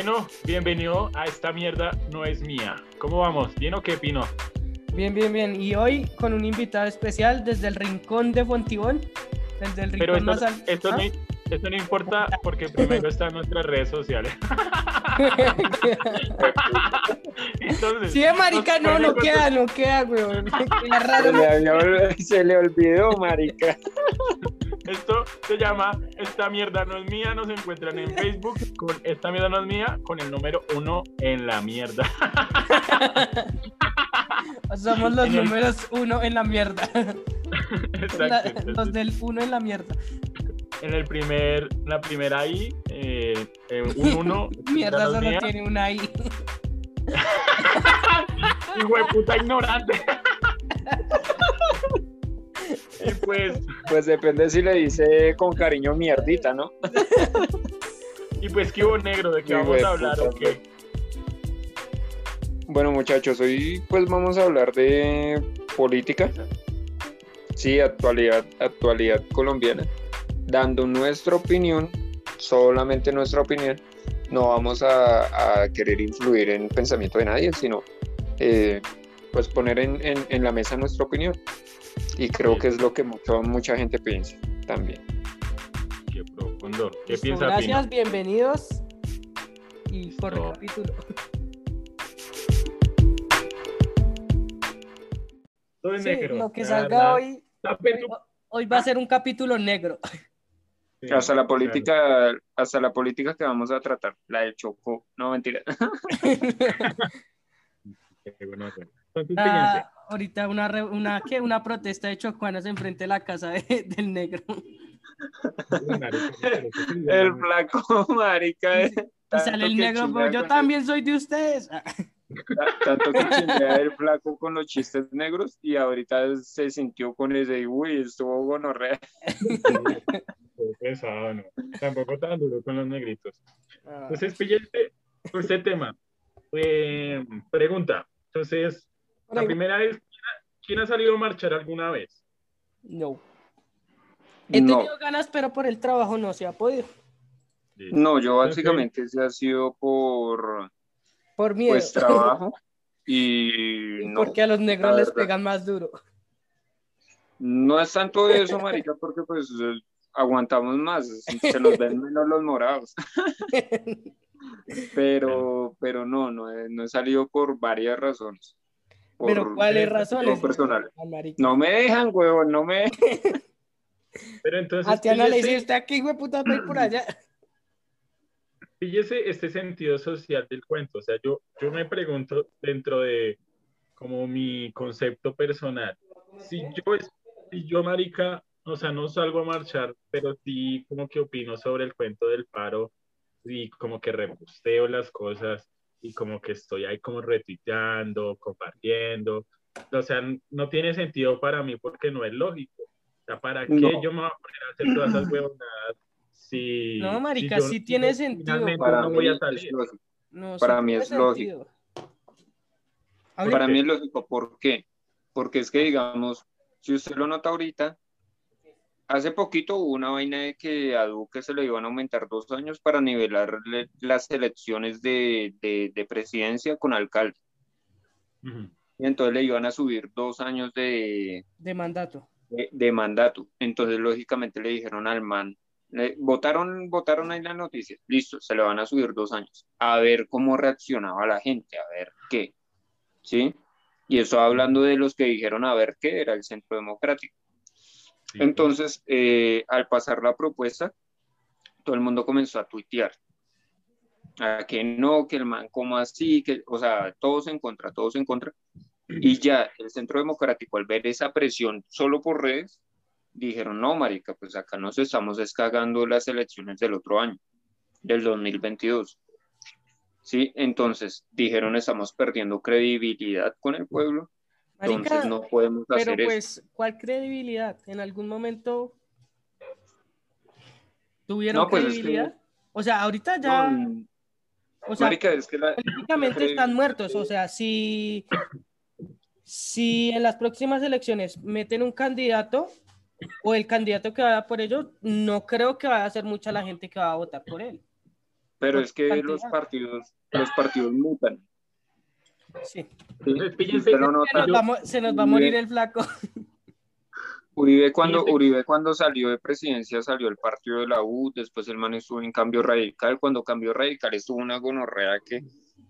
Bueno, bienvenido a esta mierda no es mía. ¿Cómo vamos? ¿Bien o qué, Pino? Bien, bien, bien. Y hoy con un invitado especial desde el rincón de Fontibón. Desde el rincón Pero esto, más al- esto, ¿Ah? no, esto no importa porque primero están nuestras redes sociales. Entonces, Sí, marica, no, no queda, no queda, weón. Queda raro. se le olvidó, marica. Esto se llama Esta mierda no es mía. Nos encuentran en Facebook con Esta mierda no es mía con el número uno en la mierda. Somos los En el- números uno en la mierda. Exacto. La- entonces, los del uno en la mierda. en el primer, la primera I, eh, eh, un uno. Mierda no solo mía. tiene una I. Hijo de puta ignorante. Y pues, Pues depende si le dice con cariño mierdita, ¿no? y pues qué hubo negro, de qué vamos a hablar o qué. Bueno, muchachos, hoy pues vamos a hablar de política. Sí, actualidad, actualidad colombiana. Dando nuestra opinión, solamente nuestra opinión. No vamos a, a querer influir en el pensamiento de nadie, sino eh, pues poner en, en- en la mesa nuestra opinión. Y creo Sí. que es lo que mucho- mucha gente piensa también. Qué profundo. ¿Qué Listo, piensa Gracias, Pino? bienvenidos. Y por Listo. capítulo. Todo es Sí, negro. lo que salga hoy, hoy va a ser un capítulo negro. Sí, Hasta la claro. política, hasta la política que vamos a tratar, la del Chocó, no mentira. Qué bueno, bueno. Entonces, Ah, ahorita una, re- una, ¿qué? una protesta de chocuanas enfrente de la casa de- del negro. El flaco, marica. eh, Y tanto sale el negro, pero yo también soy de ustedes. Ah, el- ta- Tanto que chingea el flaco con los chistes negros y ahorita se sintió con ese, uy, estuvo gonorrea. Pesado, no. Tampoco tan duro con los negritos. ah. Entonces, píllate por este tema. Eh, pregunta. Entonces, la primera vez, ¿quién ha, salido a marchar alguna vez? No. He No, tenido ganas, pero por el trabajo no se ha podido. no, yo básicamente se ha sido por Por miedo. pues trabajo y no, Porque a los negros les pegan más duro. no es tanto eso, marica, porque pues aguantamos más, se nos ven menos los morados. Pero, pero no, no he, no he salido por varias razones. Por- Pero ¿cuáles razones? personal. Marica. No me dejan, huevón, no me Pero entonces, A Tiana le dice, ¿usted aquí, hijo de puta, ir por allá? píllese este sentido social del cuento. O sea, yo, yo me pregunto dentro de como mi concepto personal, si yo, si yo, marica, o sea, no salgo a marchar, pero sí como que opino sobre el cuento del paro y como que reposteo las cosas y como que estoy ahí como retuiteando, compartiendo. O sea, no tiene sentido para mí porque no es lógico. O sea, ¿para qué No. yo me voy a poner a hacer todas esas huevonadas si... No, marica, yo- sí tiene sentido. Para no mí voy a es salir. lógico. No, Para sí mí es lógico. sentido. Para mí es lógico, ¿por qué? Porque es que, digamos, si usted lo nota ahorita, hace poquito hubo una vaina de que a Duque se le iban a aumentar dos años para nivelar le- las elecciones de, de- de presidencia con alcalde. Y entonces le iban a subir dos años de, De mandato. de, de mandato. Entonces, lógicamente, le dijeron al man, le- votaron, votaron ahí la noticia, listo, se le van a subir dos años, a ver cómo reaccionaba la gente, a ver qué, ¿sí? Y eso hablando de los que dijeron a ver qué era el Centro Democrático. Entonces, eh, al pasar la propuesta, todo el mundo comenzó a tuitear. A que no, que el man como así, que, o sea, todos en contra, todos en contra. Y ya el Centro Democrático, al ver esa presión solo por redes, dijeron, no, marica, pues acá nos estamos descagando las elecciones del otro año, del 2022. Sí, entonces dijeron, estamos perdiendo credibilidad con el pueblo, entonces Marica, no podemos pero hacer eso. pues, ¿cuál credibilidad? ¿En algún momento tuvieron No, pues, es que- credibilidad? O sea, ahorita ya, No, o sea, marica, es que la, políticamente están muertos. O sea, si, si en las próximas elecciones meten un candidato o el candidato que vaya por ellos, no creo que vaya a ser mucha la gente que va a votar por él. Pero es que los partidos, los partidos mutan. Se nos, va, a mo- se nos va a morir el flaco. Uribe cuando, Uribe cuando salió de presidencia salió el partido de la U, después el man estuvo en cambio radical, cuando cambió radical estuvo una gonorrea que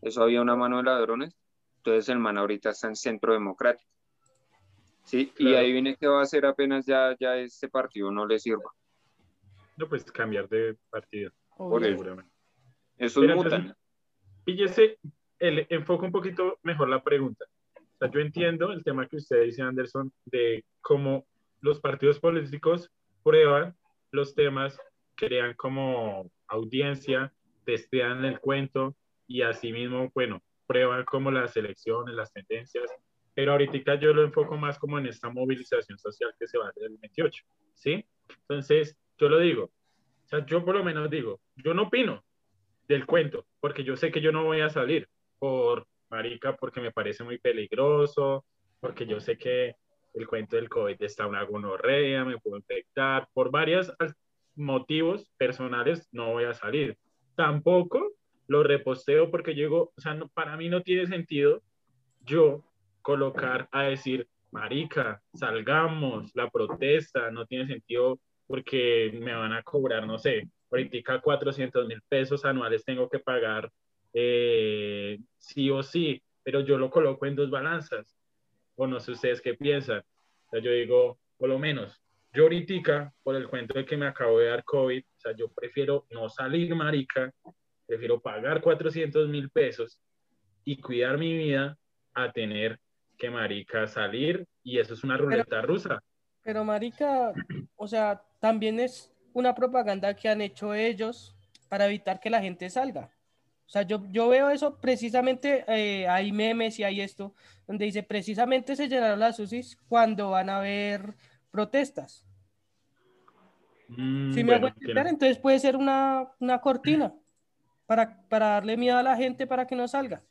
eso había una mano de ladrones, entonces el man ahorita está en centro democrático. Sí, y ahí viene que va a hacer apenas ya, ya este partido no le sirva. No, pues cambiar de partido, Por eso. seguramente. Esos Pero mutan. Fíjese, el, enfoca un poquito mejor la pregunta. O sea, yo entiendo el tema que usted dice, Anderson, de cómo los partidos políticos prueban los temas, crean como audiencia, testean el cuento y asimismo, bueno, prueban como las elecciones, las tendencias. Pero ahorita yo lo enfoco más como en esta movilización social que se va a hacer el 28, ¿sí? Entonces, yo lo digo, o sea, yo por lo menos digo, yo no opino del cuento, porque yo sé que yo no voy a salir por marica, porque me parece muy peligroso, porque yo sé que el cuento del COVID está una gonorrea, me puedo infectar, por varios motivos personales no voy a salir. Tampoco lo reposteo porque llego, o sea, para mí no tiene sentido yo colocar a decir, marica, salgamos, la protesta, no tiene sentido porque me van a cobrar, no sé, ahorita 400 mil pesos anuales tengo que pagar eh, sí o sí, pero yo lo coloco en dos balanzas. O no sé ustedes qué piensan. O sea, yo digo, por lo menos, yo ahorita, por el cuento de que me acabo de dar COVID, o sea, yo prefiero no salir, marica, prefiero pagar 400 mil pesos y cuidar mi vida a tener que, marica, salir y eso es una ruleta rusa. Pero marica, o sea, también es una propaganda que han hecho ellos para evitar que la gente salga. O sea, yo, yo veo eso precisamente, eh, hay memes y hay esto, donde dice precisamente se llenaron las UCIs cuando van a haber protestas. Mm, ¿Sí me hago bueno, entender? tiene- Entonces puede ser una, una cortina para, para darle miedo a la gente para que no salga.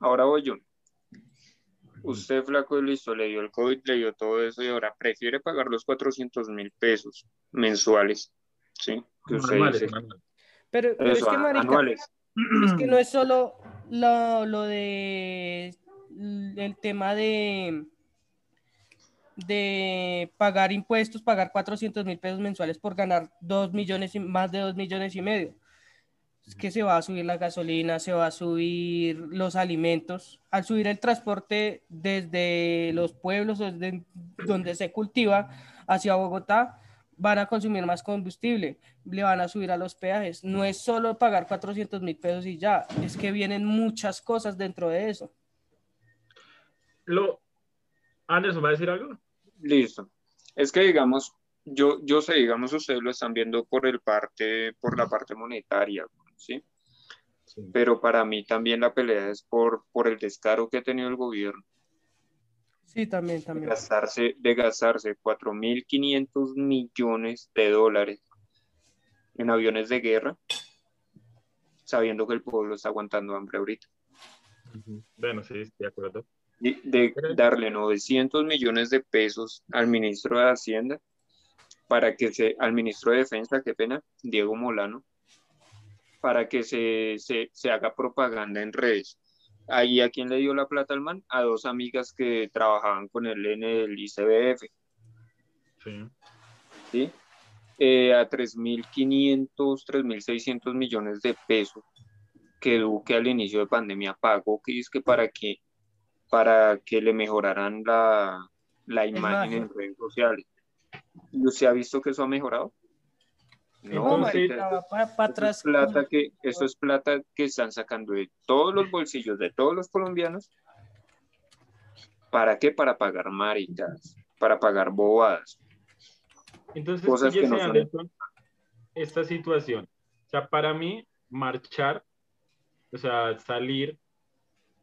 Ahora voy yo. Usted, flaco, listo, le dio el COVID, le dio todo eso y ahora prefiere pagar los 400 mil pesos mensuales, ¿sí? Que usted dice, manuales. Pero, pero es que, marica, anuales. Es que no es solo lo, lo de el tema de de pagar impuestos, pagar 400 mil pesos mensuales por ganar 2 millones y más de 2 millones y medio. Es que se va a subir la gasolina, se va a subir los alimentos. Al subir el transporte desde los pueblos desde donde se cultiva hacia Bogotá, van a consumir más combustible, le van a subir a los peajes. No es solo pagar 400 mil pesos y ya, es que vienen muchas cosas dentro de eso. Lo, Anderson, ¿va a decir algo? Listo. Es que digamos, yo, yo sé, digamos, ustedes lo están viendo por el parte, por la parte monetaria, ¿sí? Pero para mí también la pelea es por, por el descaro que ha tenido el gobierno. Sí, también, De también. gastarse, de gastarse 4.500 millones de dólares en aviones de guerra, sabiendo que el pueblo está aguantando hambre ahorita. Bueno, sí, estoy de acuerdo. Y de darle 900 millones de pesos al ministro de Hacienda para que se, al ministro de Defensa, qué pena, Diego Molano, para que se, se, se haga propaganda en redes. Ahí a quién le dio la plata al man? A dos amigas que trabajaban con él en el ICBF, Sí. ¿sí? Eh, a 3.500, 3.600 millones de pesos que Duque al inicio de pandemia pagó, que es que para que, para que le mejoraran la, la imagen en redes sociales. ¿Y usted ha visto que eso ha mejorado? No, Entonces, para Eso atrás. es plata que, eso es plata que están sacando de todos los bolsillos de todos los colombianos. ¿Para qué? Para pagar maricas, para pagar bobadas. Entonces, Cosas que no son- esta situación. O sea, para mí, marchar, o sea, salir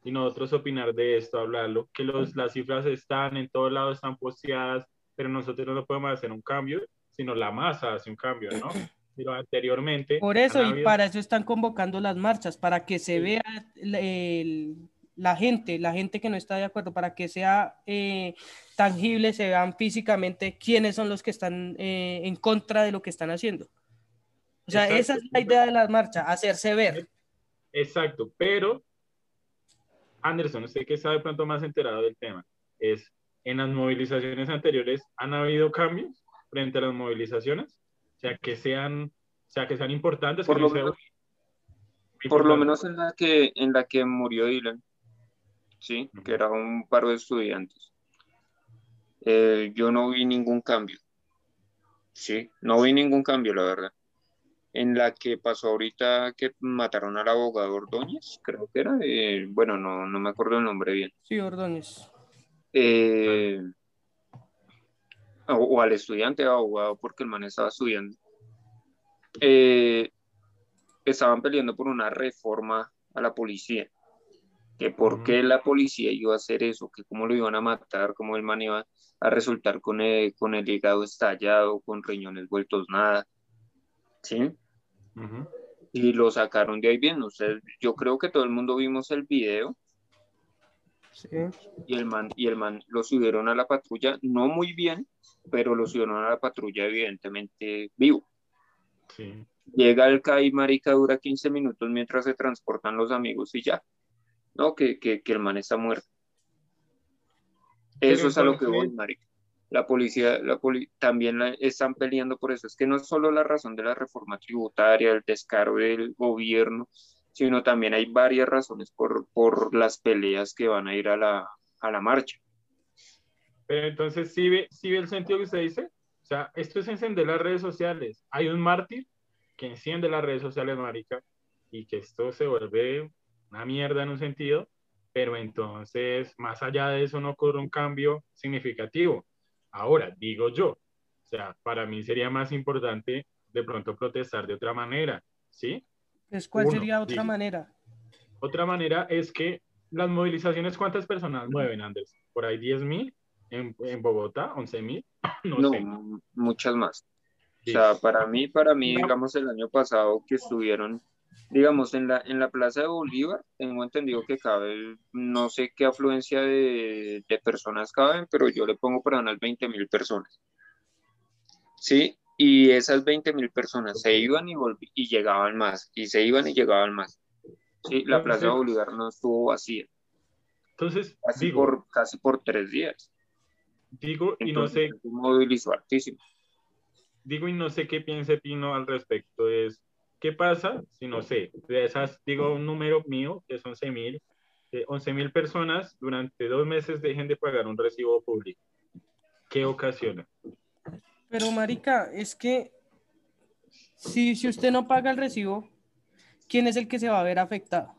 y nosotros opinar de esto, hablarlo, que los, las cifras están en todos lados, están posteadas, pero nosotros no podemos hacer un cambio, sino la masa hace un cambio, ¿no? Pero anteriormente... Por eso, y habido- para eso están convocando las marchas, para que se vea el- el- la gente, la gente que no está de acuerdo, para que sea eh, tangible, se vean físicamente quiénes son los que están eh, en contra de lo que están haciendo. O sea, Exacto. esa es la idea de la marcha, hacerse ver. Exacto, pero Anderson, usted que está de pronto más enterado del tema, es en las movilizaciones anteriores han habido cambios frente a las movilizaciones, o sea, que sean, o sea, que sean importantes, Por que lo no menos- Por lo menos en la que, en la que murió Dylan, sí, Ujú. que era un paro de estudiantes. Eh, yo no vi ningún cambio. Sí, no vi ningún cambio, la verdad. En la que pasó ahorita que mataron al abogado Ordóñez, creo que era, eh, bueno, no, no me acuerdo el nombre bien. Sí, Ordóñez. Eh, o, o al estudiante abogado, porque el man estaba estudiando. Eh, estaban peleando por una reforma a la policía. Que por qué la policía iba a hacer eso, que cómo lo iban a matar, cómo el man iba a resultar con el, con el hígado estallado, con riñones vueltos nada. ¿Sí? Y lo sacaron de ahí bien. Ustedes, yo creo que todo el mundo vimos el video Sí. y el man, y el man lo subieron a la patrulla, no muy bien, pero lo subieron a la patrulla evidentemente vivo. Sí. Llega el CAI, marica, dura 15 minutos mientras se transportan los amigos y ya. No, que, que, que el man está muerto. Eso es a lo que voy, marica. La policía, la poli- también la- están peleando por eso. Es que no es solo la razón de la reforma tributaria, el descaro del gobierno, sino también hay varias razones por, por las peleas que van a ir a la, a la marcha. Pero entonces, ¿sí ve, ¿sí ve el sentido que usted dice? O sea, esto es encender las redes sociales. Hay un mártir que enciende las redes sociales, marica, y que esto se vuelve una mierda en un sentido, pero entonces, más allá de eso, no ocurre un cambio significativo. Ahora, digo yo, o sea, para mí sería más importante de pronto protestar de otra manera, ¿sí? Pues, ¿cuál Uno, sería otra manera? Otra manera es que las movilizaciones, ¿cuántas personas mueven, Andrés? ¿Por ahí 10 mil? ¿En, en Bogotá? ¿11 mil? No, No, sé. muchas más. O sea, para mí, para mí, digamos, el año pasado que estuvieron, digamos, en la, en la Plaza de Bolívar, tengo entendido que cabe, no sé qué afluencia de, de personas caben, pero yo le pongo para unas 20 mil personas. Sí, y esas 20 mil personas se iban y, y llegaban más, y se iban y llegaban más. Sí, la Plaza de Entonces- Bolívar no estuvo vacía, Entonces, casi, digo, por, casi por tres días. digo y no sé, Entonces, movilizó hartísimo. digo y no sé qué piense Pino al respecto. Es, ¿qué pasa si no sé? De esas, digo un número mío, que es 11 mil, 11 mil personas durante dos meses dejen de pagar un recibo público. ¿Qué ocasiona? Pero, marica, es que si, si usted no paga el recibo, ¿quién es el que se va a ver afectado?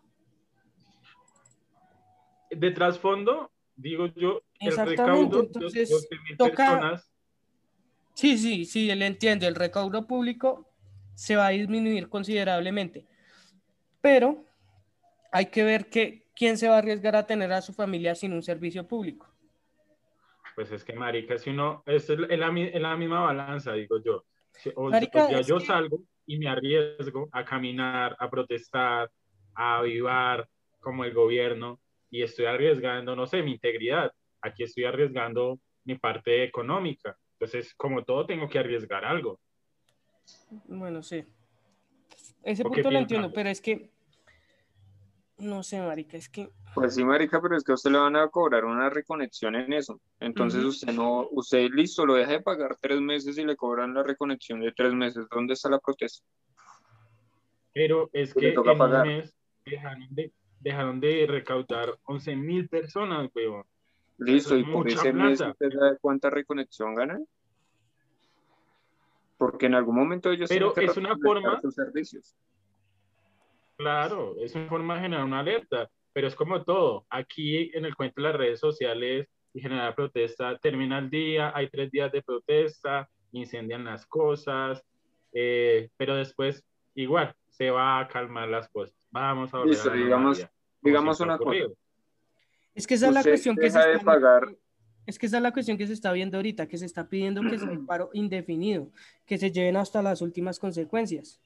De trasfondo, digo yo, el Exactamente, recaudo entonces, 12 mil toca- personas Sí, sí, sí, él entiende. El recaudo público se va a disminuir considerablemente. Pero hay que ver que, quién se va a arriesgar a tener a su familia sin un servicio público. Pues es que, marica, si uno, es el- en la, mi- en la misma balanza, digo yo. O, Marica, o es yo que- salgo y me arriesgo a caminar, a protestar, a avivar como el gobierno y estoy arriesgando, no sé, mi integridad. Aquí estoy arriesgando mi parte económica. Entonces, como todo, tengo que arriesgar algo. Bueno, sí. Ese ¿O qué punto lo entiendo, pero es que, no sé, marica, es que, Pues sí, marica, pero es que a usted le van a cobrar una reconexión en eso. Entonces usted no, usted listo, lo deja de pagar tres meses y le cobran la reconexión de tres meses. ¿Dónde está la protesta? Pero es Que le que toca en pagar. un mes dejaron de, dejaron de recaudar 11 mil personas, weón. Listo, es y por ese mes usted sabe cuánta reconexión ganan. Porque en algún momento ellos Pero es una forma- sus servicios. Claro, es una forma de generar una alerta, pero es como todo. Aquí en el cuento de las redes sociales y generar protesta, termina el día, hay tres días de protesta, incendian las cosas, eh, pero después igual se va a calmar las cosas. Vamos a volver Listo, a la digamos- digamos una cosa. es que esa es la cuestión que se de está pagar Es que esa es la cuestión que se está viendo ahorita, que se está pidiendo que sea un paro indefinido, que se lleven hasta las últimas consecuencias.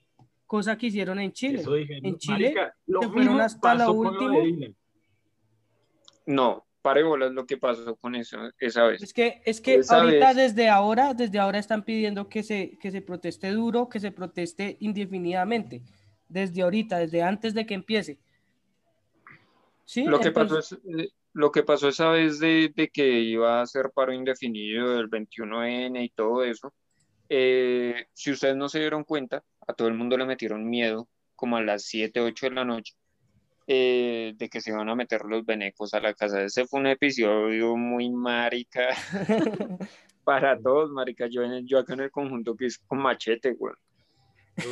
Cosa que hicieron en Chile. Eso dije, En no, Chile marica, lo se fueron hasta lo pasó con lo de último. Dylan. No, pare bolas lo que pasó con eso esa vez. Es que, es que ahorita desde ahora, desde ahora están pidiendo que se, que se proteste duro, que se proteste indefinidamente. Desde ahorita, desde antes de que empiece. ¿Sí? Lo, que pasó es, eh, lo que pasó esa vez de, de, que iba a ser paro indefinido del 21N y todo eso, eh, si ustedes no se dieron cuenta, a todo el mundo le metieron miedo como a las 7, 8 de la noche eh, de que se iban a meter los venecos a la casa. Ese fue un episodio muy marica para todos, marica. Yo, yo acá en el conjunto que es con machete, güey.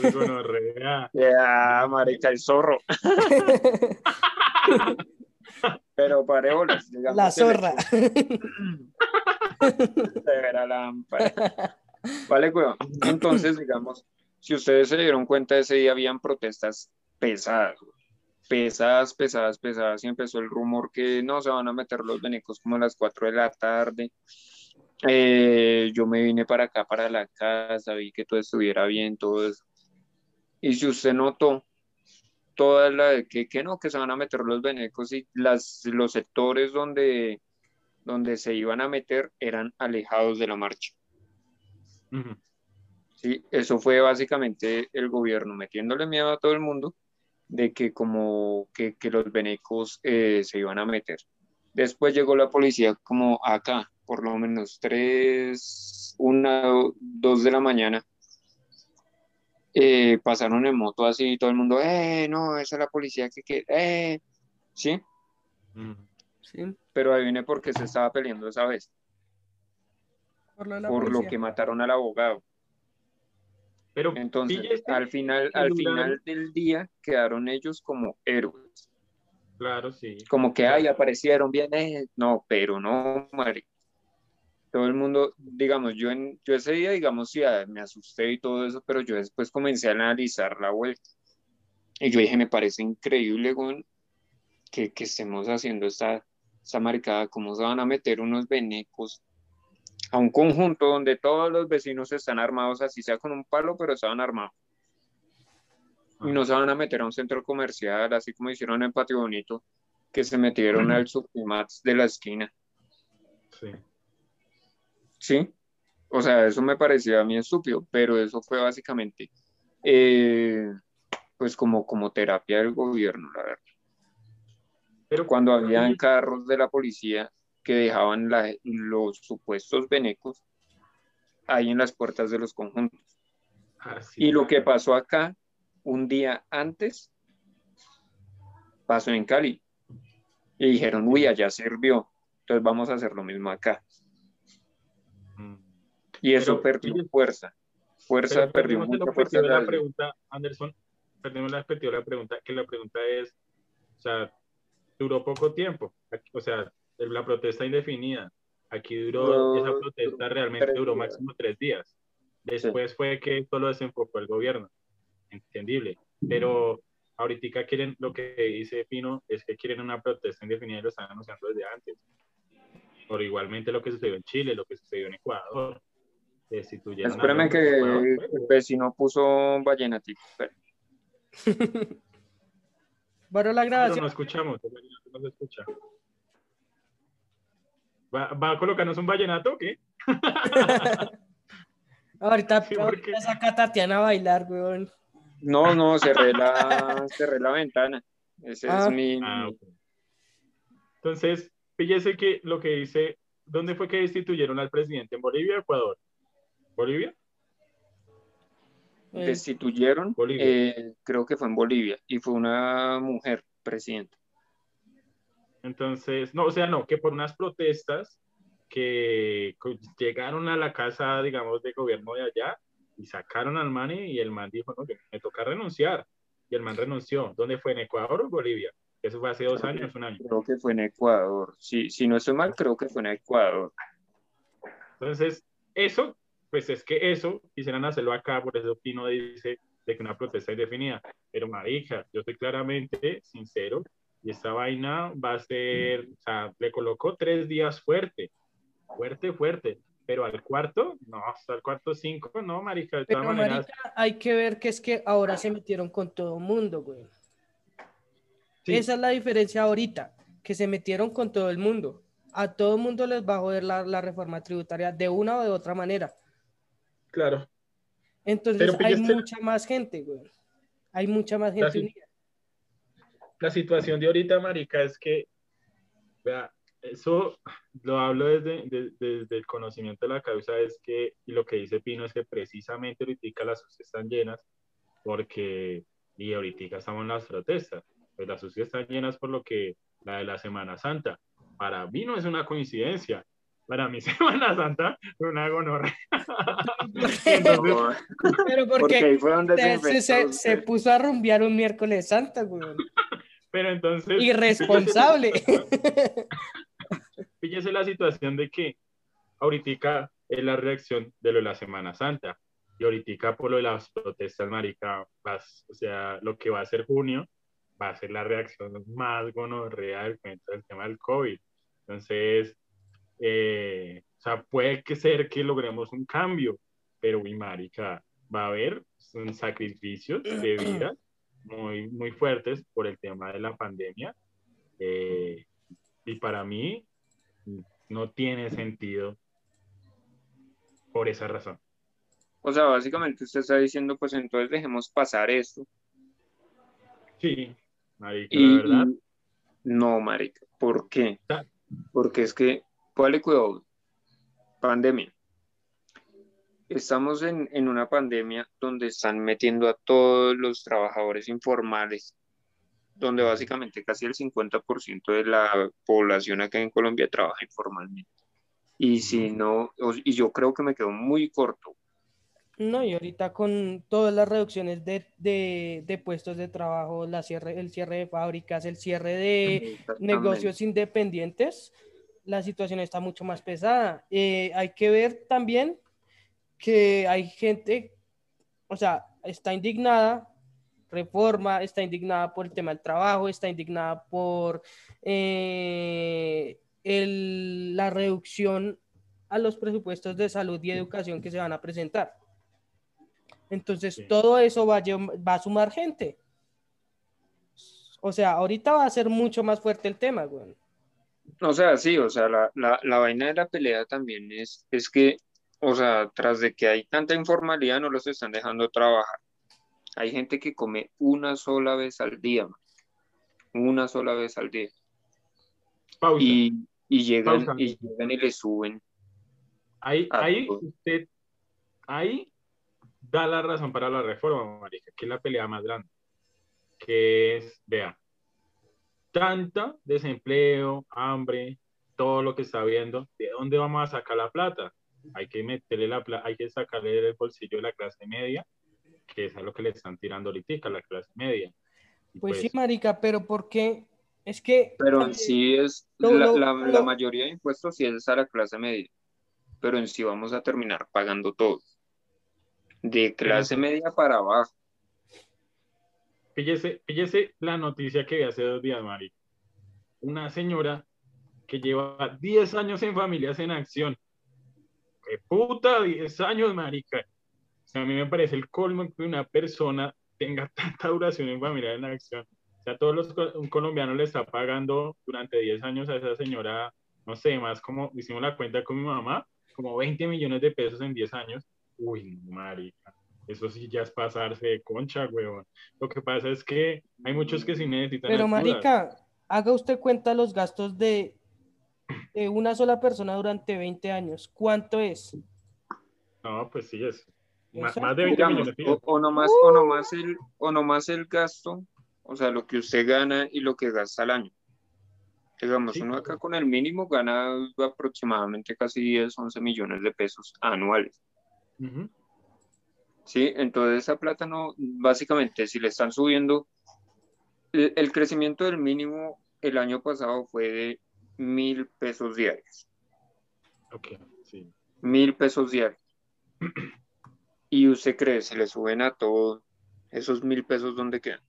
Uy, gonorrea. Ya, marica, el zorro. Pero pareolas, digamos. La zorra. De la lámpara. Vale, güey. Entonces, digamos, si ustedes se dieron cuenta, ese día habían protestas pesadas, pesadas, pesadas, pesadas, y empezó el rumor que no se van a meter los venecos como a las 4 de la tarde. Eh, yo me vine para acá, para la casa, vi que todo estuviera bien, todo eso. Y si usted notó, toda la que, que no, que se van a meter los venecos y las, los sectores donde, donde se iban a meter eran alejados de la marcha. Sí, eso fue básicamente el gobierno metiéndole miedo a todo el mundo de que como que, que los venecos eh, se iban a meter. Después llegó la policía como acá, por lo menos tres, una, dos de la mañana. Eh, pasaron en moto así y todo el mundo, eh, no, esa es la policía que, que eh, ¿sí? Sí. Pero ahí viene porque se estaba peleando esa vez. Por, por lo que mataron al abogado. Pero entonces, al final, al final del día quedaron ellos como héroes. Claro, sí. Como que, ay, aparecieron bien, eh, no, pero no, Mari. Todo el mundo, digamos, yo, en, yo ese día, digamos, sí, ah, me asusté y todo eso, pero yo después comencé a analizar la vuelta. Y yo dije, me parece increíble, que, que estemos haciendo esta, esta maricada, cómo se van a meter unos venecos a un conjunto donde todos los vecinos están armados, así sea con un palo, pero estaban armados. Y no se van a meter a un centro comercial, así como hicieron en Patio Bonito, que se metieron al Supremats de la esquina. Sí. Sí. O sea, eso me parecía a mí estúpido, pero eso fue básicamente, eh, pues como, como terapia del gobierno, la verdad. Pero cuando habían carros de la policía que dejaban los supuestos venecos ahí en las puertas de los conjuntos. y lo que pasó acá un día antes pasó en Cali. Y dijeron, uy, allá sirvió, entonces vamos a hacer lo mismo acá. Mm. Y eso perdió fuerza. Fuerza perdió mucha fuerza. La pregunta, Anderson, perdimos la perspectiva de la pregunta, que la pregunta es, o sea, duró poco tiempo. O sea, la protesta indefinida. Aquí duró, esa protesta realmente duró máximo tres días. Después fue que solo desenfocó el gobierno. Entendible. Pero ahorita quieren, lo que dice Pino es que quieren una protesta indefinida y lo están anunciando desde antes. Por igualmente lo que sucedió en Chile, lo que sucedió en Ecuador. Espérame que el vecino puso vallenatico. bueno, la grabación. No, no escuchamos, no se escucha. ¿Va, a colocarnos un vallenato o qué? ahorita, saca a Tatiana a bailar, weón. No, no, cerré la, cerré la ventana. Ese es ah. mi. Ah, Entonces, fíjese que lo que dice, ¿dónde fue que destituyeron al presidente? ¿En Bolivia o Ecuador? ¿Bolivia? Eh. Destituyeron, eh, creo que fue en Bolivia, y fue una mujer presidenta. Entonces, no, o sea, no, que por unas protestas que llegaron a la casa, digamos, de gobierno de allá y sacaron al man y el man dijo, no, que me toca renunciar. Y el man renunció. ¿Dónde fue? ¿En Ecuador o Bolivia? Eso fue hace dos años, un año. Creo que fue en Ecuador. Si, si no estoy mal, creo que fue en Ecuador. Entonces, eso, pues es que eso quisieran hacerlo acá, por eso Pino dice de que una protesta indefinida. Pero, marija, yo estoy claramente sincero y esta vaina va a ser, o sea, le colocó tres días fuerte, fuerte, fuerte. Pero al cuarto, no, hasta el cuarto cinco, no, marica. De Pero, marica, hay que ver que es que ahora se metieron con todo el mundo, güey. Esa es la diferencia ahorita, que se metieron con todo el mundo. a todo el mundo les va a joder la, la reforma tributaria de una o de otra manera. Claro. Entonces Pero hay pillaste- mucha más gente, güey. Hay mucha más gente unida. La situación de ahorita, marica, es que, vea, eso lo hablo desde, de- desde el conocimiento de la causa, es que, y lo que dice Pino es que precisamente ahorita las UCI están llenas porque, y ahorita estamos en las protestas, pues las UCI están llenas por lo que, la de la Semana Santa. Para mí no es una coincidencia. Para mí Semana Santa fue una gonorrea. Entonces, Pero porque porque ahí fue donde se, se, se, puso a rumbear un miércoles santa, güey. Pero entonces... Irresponsable. Fíjese la situación de que ahorita es la reacción de lo de la Semana Santa y ahorita por lo de las protestas, marica, vas, o sea, lo que va a ser junio va a ser la reacción más gonorrea del del tema del COVID. Entonces, eh, o sea, puede que ser que logremos un cambio, pero, uy, marica, va a haber sacrificios de vida muy, muy fuertes por el tema de la pandemia. Eh, y para mí no tiene sentido por esa razón. O sea, básicamente usted está diciendo, pues entonces dejemos pasar esto. Sí, marica, Y, la verdad. y- no, marica. ¿Por qué? Porque es que, póngale cuidado, pandemia. Estamos en, en una pandemia donde están metiendo a todos los trabajadores informales, donde básicamente casi el 50% de la población acá en Colombia trabaja informalmente. Y si no, y yo creo que me quedo muy corto. No, y ahorita con todas las reducciones de, de, de puestos de trabajo, la cierre, el cierre de fábricas, el cierre de negocios independientes, la situación está mucho más pesada. Eh, hay que ver también que hay gente, o sea, está indignada, reforma, está indignada por el tema del trabajo, está indignada por eh, el- la reducción a los presupuestos de salud y educación que se van a presentar. Entonces, Sí. todo eso va a, va a sumar gente. O sea, ahorita va a ser mucho más fuerte el tema, güey. O sea, sí, o sea, la, la, la vaina de la pelea también es, es que, o sea, tras de que hay tanta informalidad, no los están dejando trabajar. Hay gente que come una sola vez al día, man. una sola vez al día. Pausa. Y, y llegan, Pausa. y llegan y le suben. ahí, ahí usted, ahí da la razón para la reforma, marica, que es la pelea más grande. Que es, vea, tanta desempleo, hambre, todo lo que está viendo, ¿de dónde vamos a sacar la plata? Hay que meterle la plata, hay que sacarle del bolsillo de la clase media, que es a lo que le están tirando ahorita, la clase media. Y Pues sí, marica, pero ¿por qué? Es que Pero en también- sí es, Lo- la, lo- la- lo- la mayoría de impuestos sí es a la clase media. Pero en sí vamos a terminar pagando todo. De clase media para abajo. Fíjese, fíjese la noticia que vi hace dos días, Mari. Una señora que lleva 10 años en Familias en Acción. ¡Qué puta! 10 años, marica. O sea, a mí me parece el colmo que una persona tenga tanta duración en Familias en Acción. O sea, todos los un colombiano le está pagando durante 10 años a esa señora, no sé, más como hicimos la cuenta con mi mamá, como 20 millones de pesos en 10 años. Uy, marica. Eso sí ya es pasarse de concha, huevón. Lo que pasa es que hay muchos que sí necesitan Pero marica, haga usted cuenta los gastos de, de una sola persona durante 20 años. ¿Cuánto es? No, pues sí, es más de 20 Digamos, millones. o, o nomás, o, nomás el, o nomás el gasto, o sea, lo que usted gana y lo que gasta al año. Digamos, Sí. uno acá con el mínimo gana aproximadamente casi 10, 11 millones de pesos anuales. ¿sí? Entonces esa plata no, básicamente, si le están subiendo, el, el crecimiento del mínimo el año pasado fue de mil pesos diarios, Ok, sí. mil pesos diarios. Y usted cree, si le suben a todo, esos mil pesos, ¿dónde quedan?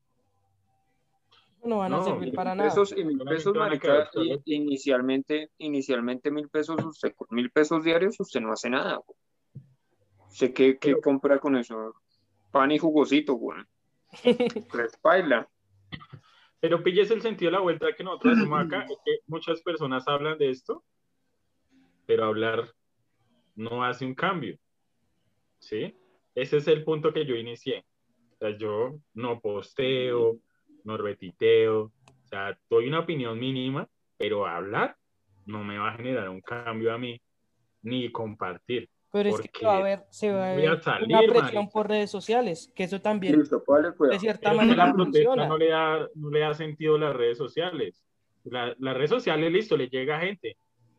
No van a No, servir mil para nada. Pesos y mil pesos, marica, inicialmente, inicialmente mil pesos, usted con mil pesos diarios, usted no hace nada. güey. ¿Usted qué, qué Pero- compra con eso? Pan y jugosito, güey. Pues baila. Pero pilles el sentido de la vuelta que nosotros hacemos acá, es que muchas personas hablan de esto pero hablar no hace un cambio. ¿Sí? Ese es el punto que yo inicié. O sea, yo no posteo, no repiteo, o sea, doy una opinión mínima, pero hablar no me va a generar un cambio a mí, ni compartir. Pero es que va a haber, se va a ver una presión por redes sociales, que eso también de cierta manera funciona. No le, da, no le da sentido las redes sociales. La, las redes sociales, listo, le llega a gente,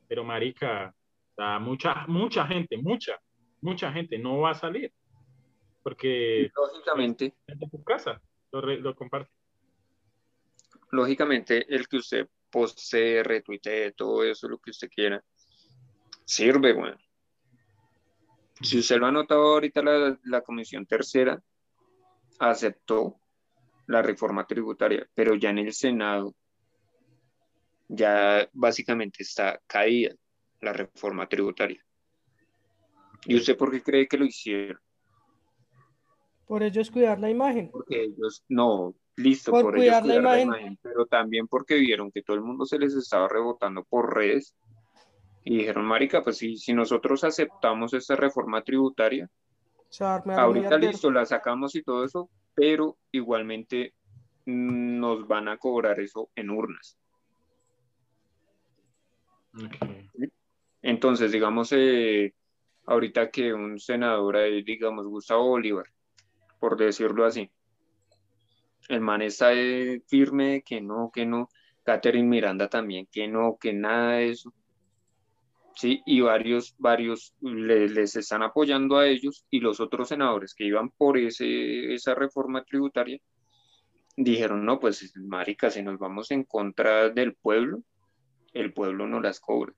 pero marica, mucha, mucha gente, mucha, mucha gente no va a salir. Porque... Lógicamente. En tu casa lo, lo comparte. Lógicamente, el que usted poste, retuitee, todo eso, lo que usted quiera, sirve, bueno. Si usted lo ha notado ahorita, la, la Comisión Tercera aceptó la reforma tributaria, pero ya en el Senado ya básicamente está caída la reforma tributaria. ¿Y usted por qué cree que lo hicieron? Por ellos cuidar la imagen. Porque ellos, no, listo, por, cuidar, la, imagen. pero también porque vieron que todo el mundo se les estaba rebotando por redes y dijeron, marica, pues si, si nosotros aceptamos esta reforma tributaria, ahorita listo, la sacamos y todo eso, pero igualmente nos van a cobrar eso en urnas. Entonces, digamos, eh, ahorita que un senador ahí, digamos, Gustavo Bolívar, por decirlo así, el man está eh, firme que no, que no, Catherine Miranda también, que no, que nada de eso. Sí, y varios, varios les, están apoyando a ellos y los otros senadores que iban por ese, esa reforma tributaria dijeron, no, pues marica, si nos vamos en contra del pueblo, el pueblo no las cobra,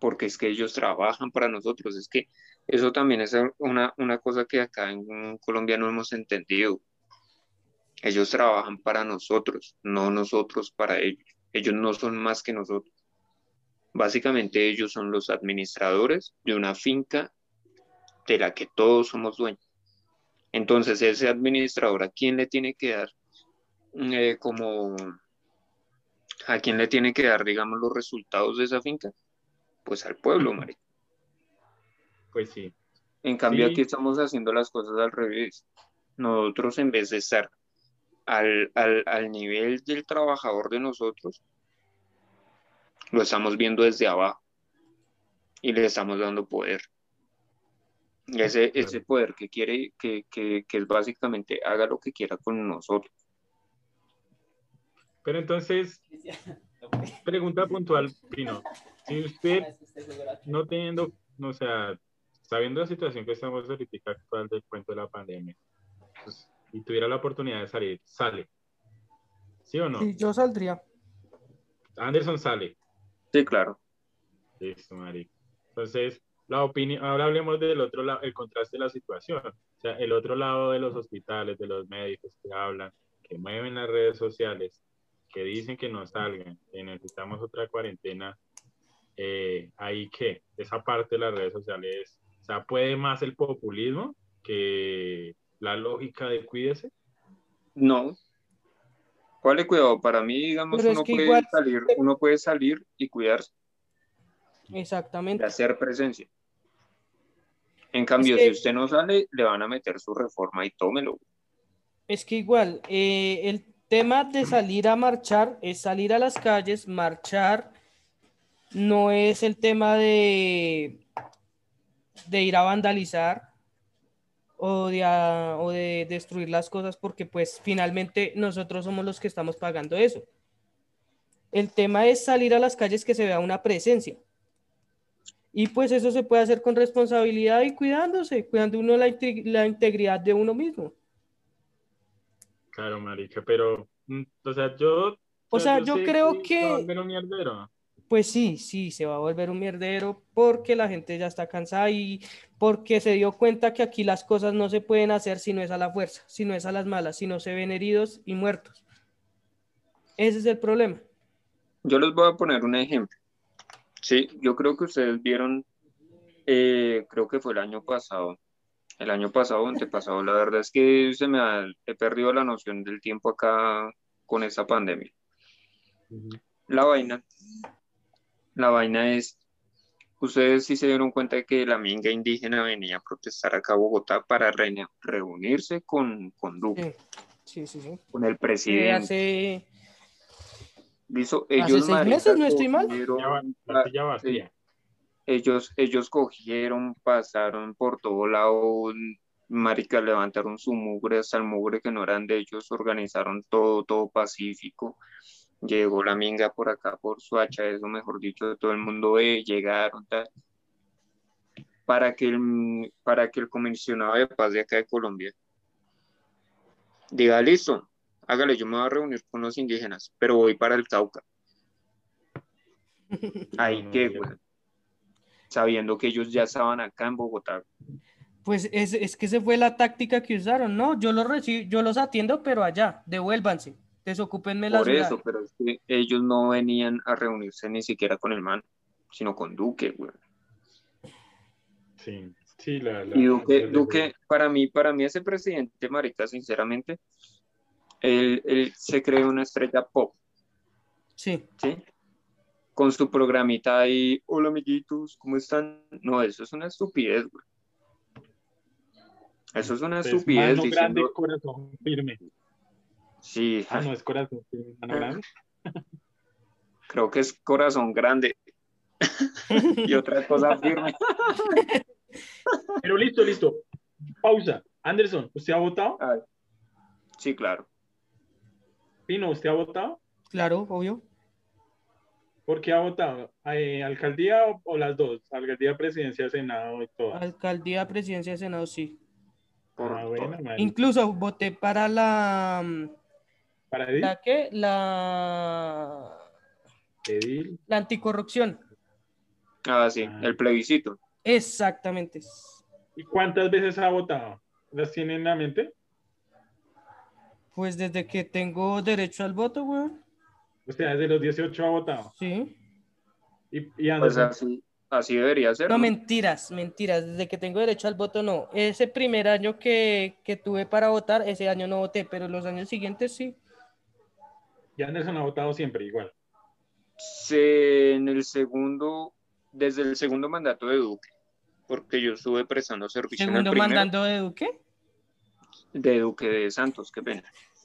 porque es que ellos trabajan para nosotros, es que eso también es una, una cosa que acá en Colombia no hemos entendido. Ellos trabajan para nosotros, no nosotros para ellos. Ellos no son más que nosotros. Básicamente ellos son los administradores de una finca de la que todos somos dueños. Entonces ese administrador a quién le tiene que dar eh, como a quién le tiene que dar, digamos, los resultados de esa finca, pues al pueblo, María. Pues sí. En cambio aquí estamos haciendo las cosas al revés. Nosotros en vez de estar al, al nivel del trabajador de nosotros, lo estamos viendo desde abajo y le estamos dando poder. ese, ese poder que quiere, que, que, que es básicamente haga lo que quiera con nosotros. Pero entonces, pregunta puntual, Pino. Si usted, no teniendo, o sea, sabiendo la situación que estamos ahorita actual del cuento de la pandemia, pues, y tuviera la oportunidad de salir, ¿sale? ¿Sí o no? Sí, yo saldría. Anderson sale. Sí, claro. Listo, Mari. Entonces, la opinión, ahora hablemos del otro lado, el contraste de la situación. O sea, el otro lado de los hospitales, de los médicos que hablan, que mueven las redes sociales, que dicen que no salgan, que necesitamos otra cuarentena. Eh, ahí que esa parte de las redes sociales, o sea, puede más el populismo que la lógica de cuídese. No, ¿Cuál es cuidado? Para mí, digamos, uno puede, salir, uno puede salir y cuidarse. Exactamente. De hacer presencia. En cambio, si usted no sale, le van a meter su reforma y tómelo. Es que igual, eh, el tema de salir a marchar es salir a las calles, marchar, no es el tema de, de ir a vandalizar, o de, o de destruir las cosas porque pues finalmente nosotros somos los que estamos pagando eso. El tema es salir a las calles que se vea una presencia. Y pues eso se puede hacer con responsabilidad y cuidándose, cuidando uno la, la integridad de uno mismo. Claro, marica, pero, mm, o sea, yo... O sea, yo, creo que pues sí, sí, se va a volver un mierdero porque la gente ya está cansada y porque se dio cuenta que aquí las cosas no se pueden hacer si no es a la fuerza, si no es a las malas, si no se ven heridos y muertos. Ese es el problema. Yo les voy a poner un ejemplo. Sí, yo creo que ustedes vieron, eh, creo que fue el año pasado, el año pasado, antepasado, la verdad es que se me ha, he perdido la noción del tiempo acá con esta pandemia. La vaina la vaina es ustedes sí se dieron cuenta de que la minga indígena venía a protestar acá a Bogotá para re- reunirse con, con Duque, Sí, sí, sí. con el Eh, presidente. hace Listo, hace ellos, seis meses, ¿no estoy mal? Ya va- ellos, ellos cogieron, pasaron por todo lado, marica, levantaron su mugre hasta el mugre que no eran de ellos, organizaron todo, todo pacífico. Llegó la minga por acá, por Suacha, eso mejor dicho, todo el mundo ve, llegaron, tal. Para que el, para que el comisionado de paz de acá de Colombia diga, listo, hágale, yo me voy a reunir con los indígenas, pero voy para el Cauca. Ahí No, que, güey. Sabiendo que ellos ya estaban acá en Bogotá. Pues es, es que esa fue la táctica que usaron, ¿no? Yo los recibo, yo los atiendo, pero allá, devuélvanse, desocúpenme la Por ciudad. eso, pero es que ellos no venían a reunirse ni siquiera con el man, sino con Duque, güey. Sí, sí, la, la- Y Duque, la- Duque, para mí, para mí ese presidente, marica, sinceramente, él, él se cree una estrella pop, Sí, ¿sí? Con su programita ahí, hola amiguitos, ¿cómo están? No, eso es una estupidez, güey. Eso es una es estupidez mano grande, diciendo, corazón firme. Sí, Ah, no es corazón grande. creo que es corazón grande y otra cosa firme. Pero listo, listo. Pausa. Anderson, ¿usted ha votado? Sí, claro. Pino, ¿usted ha votado? claro, obvio. ¿Por qué ha votado? Eh, ¿Alcaldía o, o las dos? Alcaldía, presidencia, senado y todo. Alcaldía, presidencia, senado, sí. Por Ah, bueno. Incluso voté para la, mm, ¿Para Edil? ¿la qué? La, Edil. la anticorrupción. Ah, sí, Ah. el plebiscito. Exactamente. ¿Y cuántas veces ha votado? ¿Las tiene en la mente? Pues desde que tengo derecho al voto, weón. O sea, desde los 18 ha votado. Sí. ¿Y, y Pues así, así debería ser. No, ¿no? mentiras, mentiras. Desde que tengo derecho al voto, no. Ese primer año que, que tuve para votar, ese año no voté, pero los años siguientes sí. Y Anderson ha votado siempre igual. Se- en el segundo, desde el segundo mandato de Duque, porque yo estuve prestando servicio en el Segundo mandando de Duque. de Duque de Santos, qué pena,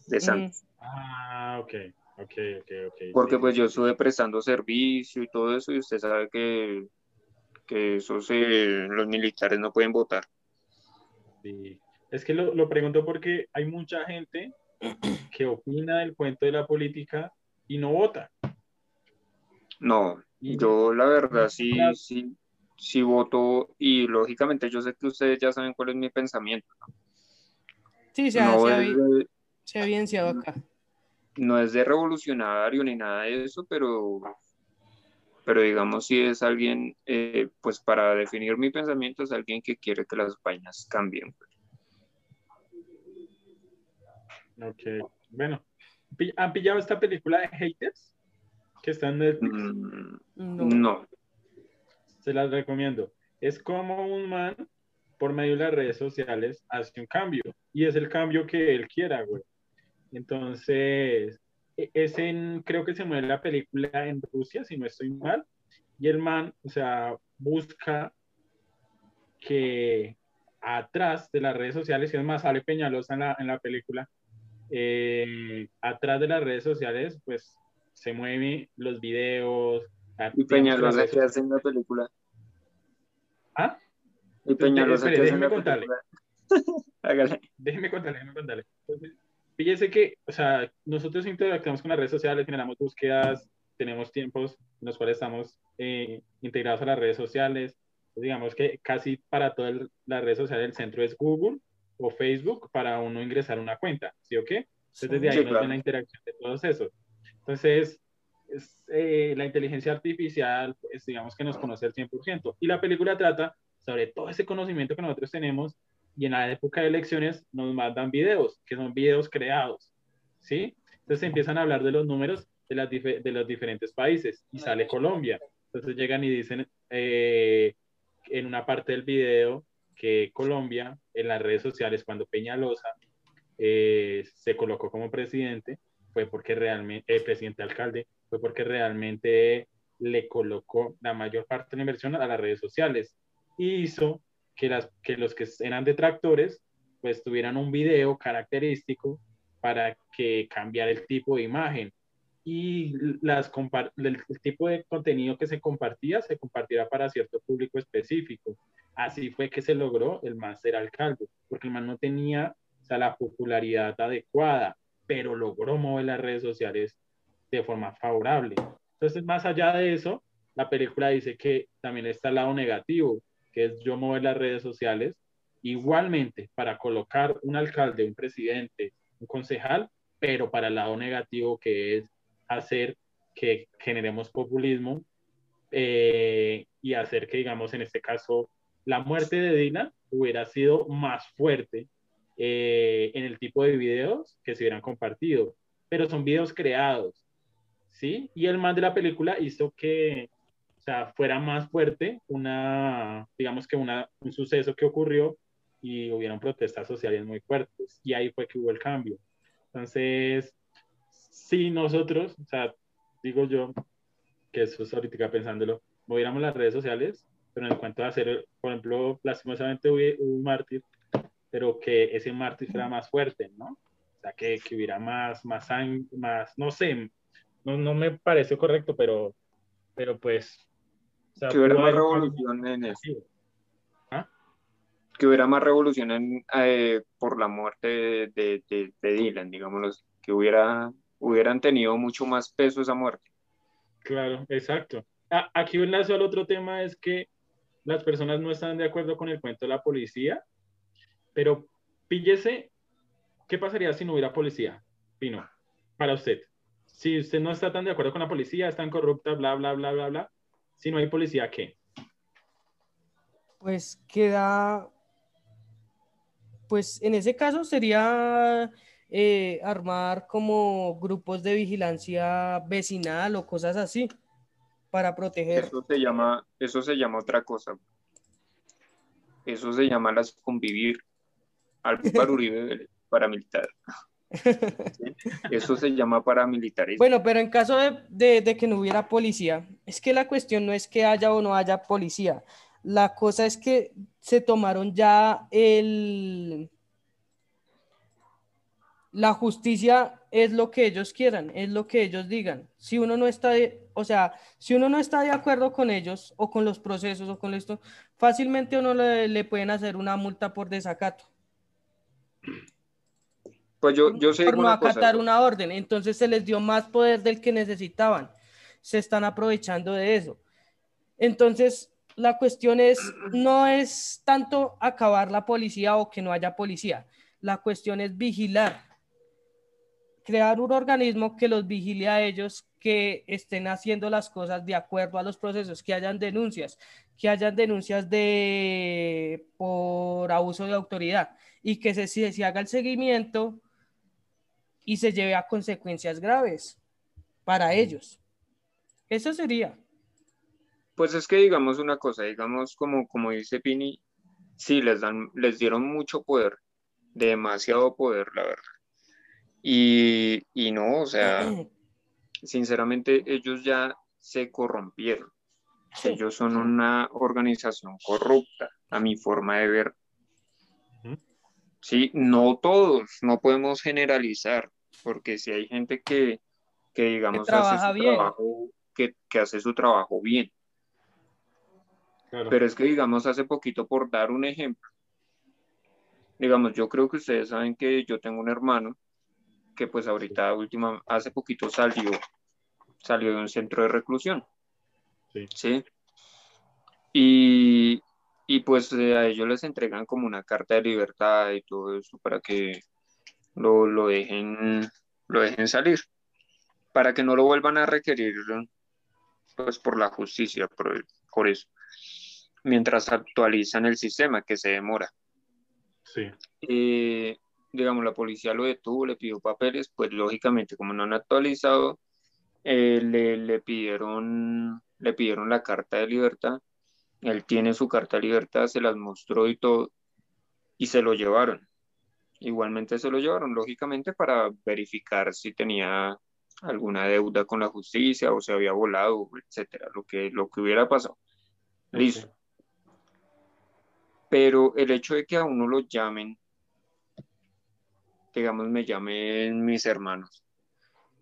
de Santos. Ah, ok. Ok, ok, ok. Porque sí. pues yo estuve prestando servicio y todo eso, y usted sabe que, que eso se, los militares no pueden votar. Sí. Es que lo, lo pregunto porque hay mucha gente que opina del cuento de la política y no vota. No, Y- yo la verdad sí, sí, sí voto y lógicamente yo sé que ustedes ya saben cuál es mi pensamiento. Sí, se ha, No se ha es vi- de- se ha evidenciado acá. no es de revolucionario ni nada de eso, pero, pero digamos si es alguien, eh, pues para definir mi pensamiento es alguien que quiere que las vainas cambien. Ok. Bueno, ¿pi- ¿han pillado esta película de Haters? Que está en Netflix. Mm, No. no, Se las recomiendo. Es como un man, por medio de las redes sociales, hace un cambio. Y es el cambio que él quiera, güey. Entonces, e- es en, creo que se mueve la película en Rusia, si no estoy mal. Y el man, o sea, busca que atrás de las redes sociales, y es más, sale Peñalosa en la, en la película, eh, atrás de las redes sociales, pues se mueven los videos. y Peñalosa que hace en la película. ¿Ah? Y Peñalosa que hace en la contarle. película. Déjeme contarle, déjeme contarle. Entonces, fíjese que, o sea, nosotros interactuamos con las redes sociales, generamos búsquedas, tenemos tiempos en los cuales estamos eh, integrados a las redes sociales. Digamos que casi para todas las redes sociales el centro es Google o Facebook para uno ingresar una cuenta, ¿sí o qué? Entonces, desde ahí Sí, nos claro. ven la interacción de todos esos. Entonces, es, eh, la inteligencia artificial, pues, digamos que nos conoce al 100%. Y la película trata sobre todo ese conocimiento que nosotros tenemos y en la época de elecciones nos mandan videos, que son videos creados, ¿sí? Entonces empiezan a hablar de los números de, las dife- de los diferentes países y sale Colombia. Entonces llegan y dicen eh, en una parte del video que Colombia, en las redes sociales, cuando Peñalosa eh, se colocó como presidente, fue porque realmente, el presidente alcalde, fue porque realmente le colocó la mayor parte de la inversión a las redes sociales y hizo que, las, que los que eran detractores pues tuvieran un video característico para que cambiara el tipo de imagen y las el, tipo de contenido que se compartía se compartiera para cierto público específico. Así fue que se logró el man ser alcalde, porque el man no tenía la popularidad adecuada, pero logró mover las redes sociales de forma favorable. Entonces, más allá de eso, la película dice que también está el lado negativo, que es yo mover las redes sociales. Igualmente, para colocar un alcalde, un presidente, un concejal, pero para el lado negativo que es hacer que generemos populismo eh, y hacer que, digamos, en este caso, la muerte de Dylan hubiera sido más fuerte eh, en el tipo de videos que se hubieran compartido, pero son videos creados, ¿sí? Y el man de la película hizo que, o sea, fuera más fuerte una, digamos que una, un suceso que ocurrió y hubieron protestas sociales muy fuertes, y ahí fue que hubo el cambio. Entonces, si nosotros, o sea, digo yo, que eso es ahorita pensándolo, moviéramos las redes sociales, pero en el cuento de hacer, por ejemplo, lastimosamente hubo un mártir, pero que ese mártir fuera más fuerte, ¿no? O sea, que, que hubiera más, más, más, no sé, no, no me parece correcto, pero, pero pues... O sea, que hubiera más revolución en eso. ¿Ah? Que hubiera más revolución en, eh, por la muerte de, de, Dylan, digámoslo, que hubiera hubieran tenido mucho más peso esa muerte. Claro, exacto. Aquí un lazo al otro tema es que las personas no están de acuerdo con el cuento de la policía, pero píllese, ¿qué pasaría si no hubiera policía? Pino, para usted. Si usted no está tan de acuerdo con la policía, es tan corrupta, bla, bla, bla, bla, bla, si no hay policía, ¿qué? Pues queda, pues en ese caso sería eh, armar como grupos de vigilancia vecinal o cosas así para proteger. Eso se llama, eso se llama otra cosa. Eso se llama las convivir. al Uribe paramilitar. Eso se llama paramilitarismo. Bueno, pero en caso de, de, que no hubiera policía, es que la cuestión no es que haya o no haya policía. La cosa es que se tomaron ya el, la justicia es lo que ellos quieran, es lo que ellos digan. Si uno no está, de, o sea, si uno no está de acuerdo con ellos o con los procesos o con esto, fácilmente uno le, le pueden hacer una multa por desacato. Pues yo, yo sé por no acatar una orden, entonces se les dio más poder del que necesitaban. Se están aprovechando de eso. Entonces, la cuestión es, no es tanto acabar la policía o que no haya policía. La cuestión es vigilar crear un organismo que los vigile a ellos, que estén haciendo las cosas de acuerdo a los procesos, que hayan denuncias, que hayan denuncias de por abuso de autoridad y que se, se, haga el seguimiento y se lleve a consecuencias graves para ellos. Eso sería. Pues es que digamos una cosa, digamos como, como dice Pini, sí, les, dan, les dieron mucho poder, demasiado poder, la verdad y, y no, o sea, sinceramente ellos ya se corrompieron. Ellos son una organización corrupta, a mi forma de ver. Sí, no todos, no podemos generalizar, porque si hay gente que, que digamos, hace su trabajo, que, que, hace su trabajo bien. Pero es que, digamos, hace poquito, por dar un ejemplo, digamos, yo creo que ustedes saben que yo tengo un hermano que pues ahorita última, hace poquito salió, salió de un centro de reclusión. Sí. Y, y pues eh, a ellos les entregan como una carta de libertad y todo eso para que lo, lo, dejen, lo dejen salir, para que no lo vuelvan a requerir pues por la justicia, por, por eso, mientras actualizan el sistema que se demora. Sí. Eh, digamos, la policía lo detuvo, le pidió papeles, pues lógicamente como no han actualizado, eh, le, le, pidieron, le pidieron la carta de libertad, él tiene su carta de libertad, se las mostró y todo, y se lo llevaron. Igualmente se lo llevaron, lógicamente, para verificar si tenía alguna deuda con la justicia o se había volado, etcétera, lo que, lo que hubiera pasado. Listo. Pero el hecho de que a uno lo llamen, digamos, me llamen mis hermanos,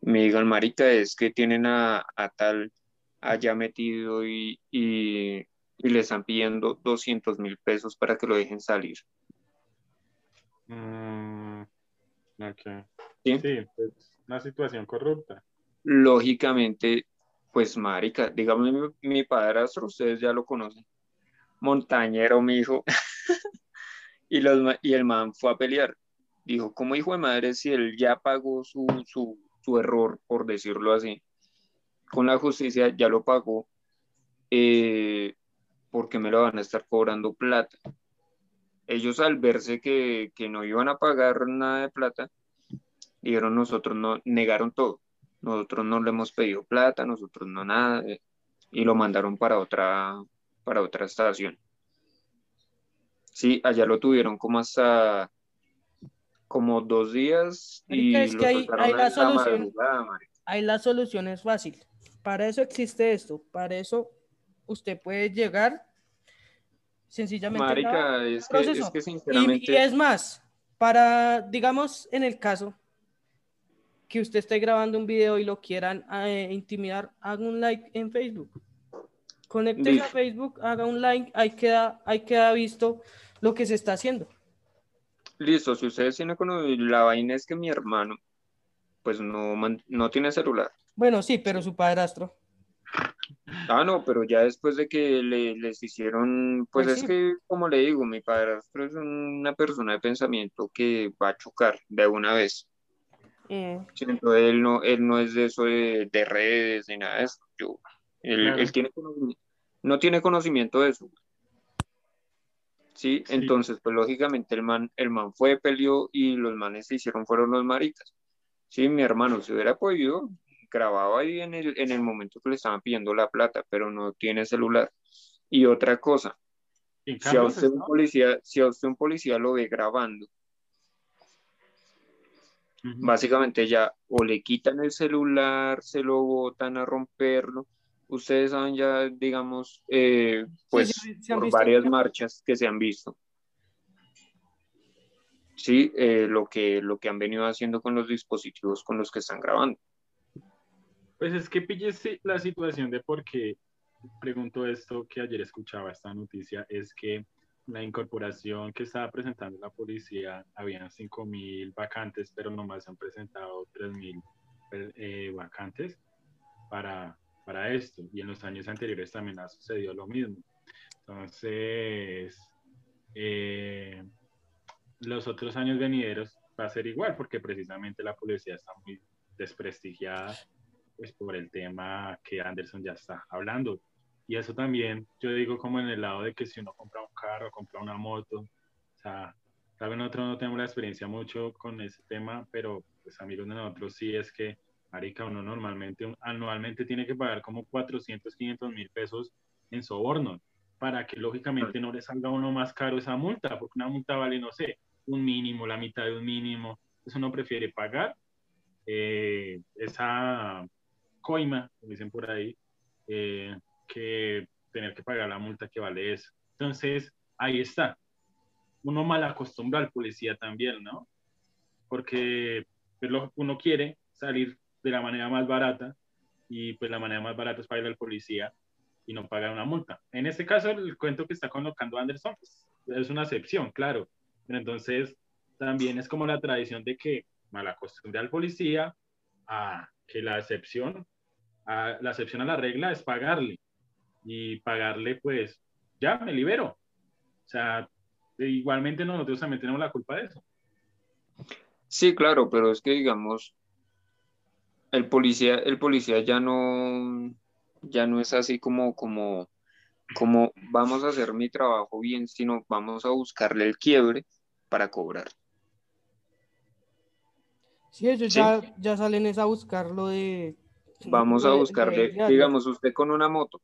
me digan, marica, es que tienen a, tal allá metido y, y, le están pidiendo 200 mil pesos para que lo dejen salir. Mm, ¿Sí? sí, pues una situación corrupta. Lógicamente, pues marica, digamos mi, mi padrastro, ustedes ya lo conocen, montañero, mi hijo, y, los, y el man fue a pelear. Dijo, como hijo de madre, si él ya pagó su, su, su error, por decirlo así, con la justicia ya lo pagó, eh, porque me lo van a estar cobrando plata. Ellos al verse que, que no iban a pagar nada de plata, dijeron nosotros no, negaron todo. Nosotros no le hemos pedido plata, nosotros no nada, eh, y lo mandaron para otra, para otra estación. Sí, allá lo tuvieron como hasta como dos días y es que hay, la solución. Hay la solución es fácil. Para eso existe esto. Para eso usted puede llegar sencillamente. Marica, es, que, sinceramente. y es más, para, digamos, en el caso que usted esté grabando un video y lo quieran eh, intimidar, haga un like en Facebook. Conecte a Facebook, haga un like, ahí queda, ahí queda visto lo que se está haciendo. Listo, si ustedes tienen con la vaina es que mi hermano, pues no, no tiene celular. Bueno, sí, pero su padrastro. Ah, no, pero ya después de que le, les hicieron, pues, pues es que, como le digo, mi padrastro es una persona de pensamiento que va a chocar de una vez. Eh. él no, él no es de eso de, redes ni nada de eso. él, tiene no tiene conocimiento de eso. ¿Sí? Entonces, pues lógicamente el man, el man fue, peleó y los manes se hicieron fueron los maricas. Sí, mi hermano, se hubiera podido, grababa ahí en el, en el momento que le estaban pidiendo la plata, pero no tiene celular. Y otra cosa, si a, usted un policía, si a usted un policía lo ve grabando Básicamente ya o le quitan el celular, se lo botan a romperlo. Ustedes saben ya, digamos, eh, pues por varias marchas que se han visto. Sí, eh, lo, que, lo que han venido haciendo con los dispositivos con los que están grabando. Pues es que pillese la situación de por qué pregunto esto que ayer escuchaba esta noticia, es que la incorporación que estaba presentando la policía, habían 5.000 vacantes, pero nomás han presentado 3.000 eh, vacantes para, para esto. Y en los años anteriores también ha sucedido lo mismo. Entonces, eh, los otros años venideros va a ser igual, porque precisamente la policía está muy desprestigiada pues, por el tema que Anderson ya está hablando. Y eso también, yo digo como en el lado de que si uno compra un carro, compra una moto, o sea, tal vez nosotros no tenemos la experiencia mucho con ese tema, pero pues amigos de nosotros sí es que, marica, uno normalmente, anualmente tiene que pagar como 400, 500 mil pesos en soborno para que lógicamente no le salga a uno más caro esa multa, porque una multa vale, no sé, un mínimo, la mitad de un mínimo, eso no prefiere pagar eh, esa coima, como dicen por ahí, eh, que tener que pagar la multa que vale eso. Entonces, ahí está. Uno mal acostumbra al policía también, ¿no? Porque pues, uno quiere salir de la manera más barata y pues la manera más barata es pagar al policía y no pagar una multa. En este caso, el cuento que está colocando Anderson pues, es una excepción, claro. Pero entonces, también es como la tradición de que mal acostumbra al policía a que la excepción, a, la excepción a la regla es pagarle y pagarle, pues ya me libero. O sea, igualmente nosotros también tenemos la culpa de eso. Sí, claro, pero es que digamos, el policía, el policía ya no, ya no es así como, como, como vamos a hacer mi trabajo bien, sino vamos a buscarle el quiebre para cobrar. Sí, ellos Ya, ya salen a buscarlo de... Vamos a buscarle, digamos, usted con una moto,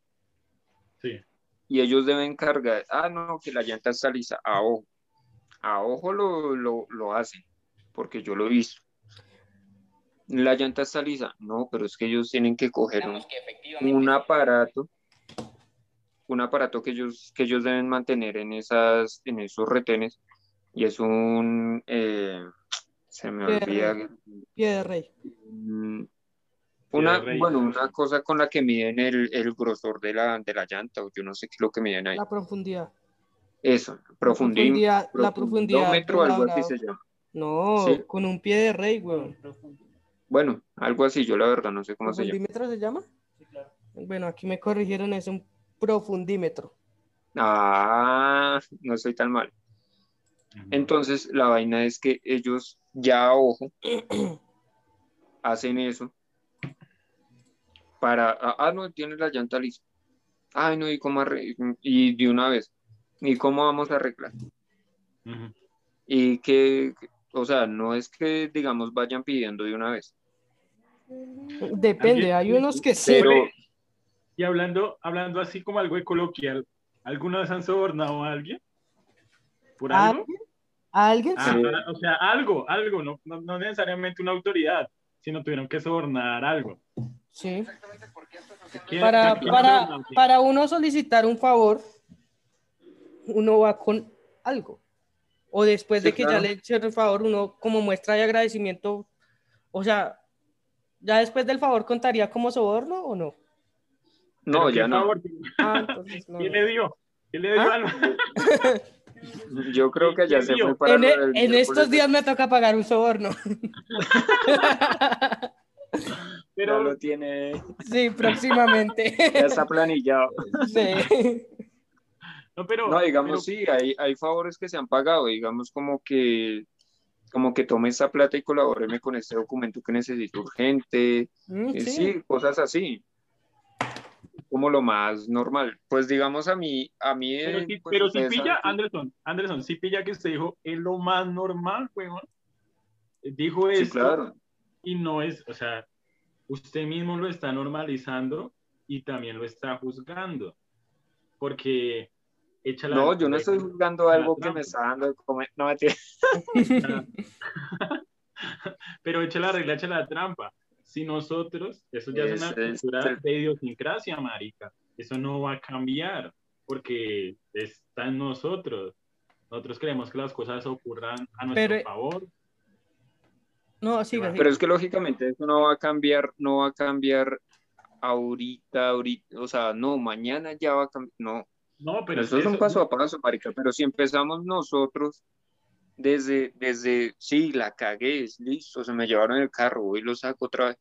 y ellos deben cargar, ah, no, que la llanta está lisa, a ojo. A ojo lo, lo, hacen, porque yo lo he visto. La llanta está lisa. No, pero es que ellos tienen que coger un, un aparato, un aparato que ellos, que ellos deben mantener en, esas, en esos retenes y es un, eh, se me olvida, Pie de rey. mm, una, rey. bueno, una cosa con la que miden el, el grosor de la, de la llanta, o yo no sé qué es lo que miden ahí. La profundidad. Eso, profundidad- la profundidad profundidómetro, algo así se llama. No, Sí. con un pie de rey, weón. Bueno, algo así, yo la verdad no sé cómo se llama. ¿Profundímetro se llama? Bueno, aquí me corrigieron, es un profundímetro. Ah, no estoy tan mal. Entonces, la vaina es que ellos ya a ojo hacen eso para, ah, ah, no, tiene la llanta lisa. Ay, no, ¿y cómo arre- Y de una vez, ¿y cómo vamos a arreglar? Y que, o sea, no es que, digamos, vayan pidiendo de una vez, Depende, hay unos que sí. pero Y hablando, hablando así como algo de coloquial, ¿alguna vez han sobornado a alguien? ¿Por ¿A algo? alguien? ¿A alguien? Ah, Sí. o sea, algo, algo, no, no, no necesariamente una autoridad, sino tuvieron que sobornar algo. Sí. ¿Quién- Para, para, para uno solicitar un favor, uno va con algo. O después Sí, de que claro. ya le hicieron el favor, uno como muestra de agradecimiento, o sea, ya después del favor contaría como soborno o no. no, ¿Pero ya qué no. favor? Ah, entonces no. ¿Quién le dio? ¿Quién le dio ¿Ah? algo? Yo creo que ya ¿Quién se fue para En, e- del en estos días me toca pagar un soborno. Pero, Ya lo tiene, Sí, próximamente. ya está planillado. Sí. No, pero, No, digamos, pero- sí, hay, hay favores que se han pagado, digamos como que como que tome esta plata y colabóreme con este documento que necesito urgente, Mm, eh, sí. sí, cosas así. Como lo más normal. Pues digamos a mí, a mí, pero, eh, si, pues, pero si pilla, que- Anderson, Anderson, si pilla que usted dijo, es lo más normal, weón. Dijo Sí, esto claro. y no es, o sea, usted mismo lo está normalizando y también lo está juzgando. Porque echa la... No, yo no estoy juzgando algo que me está dando de comer. No, mentira. Pero echa la regla, echa la trampa. Si nosotros, eso ya es una Ese es cultura de idiosincrasia, marica. Eso no va a cambiar porque está en nosotros. Nosotros queremos que las cosas ocurran a nuestro Pero- favor. No, Pero siga. Pero es que lógicamente eso no va a cambiar, no va a cambiar ahorita, ahorita, o sea, no, mañana ya va a cambiar, no, No, pero eso es un paso a paso, marica, pero si empezamos nosotros desde, desde, sí, la cagué, es listo, se me llevaron el carro, hoy lo saco otra vez,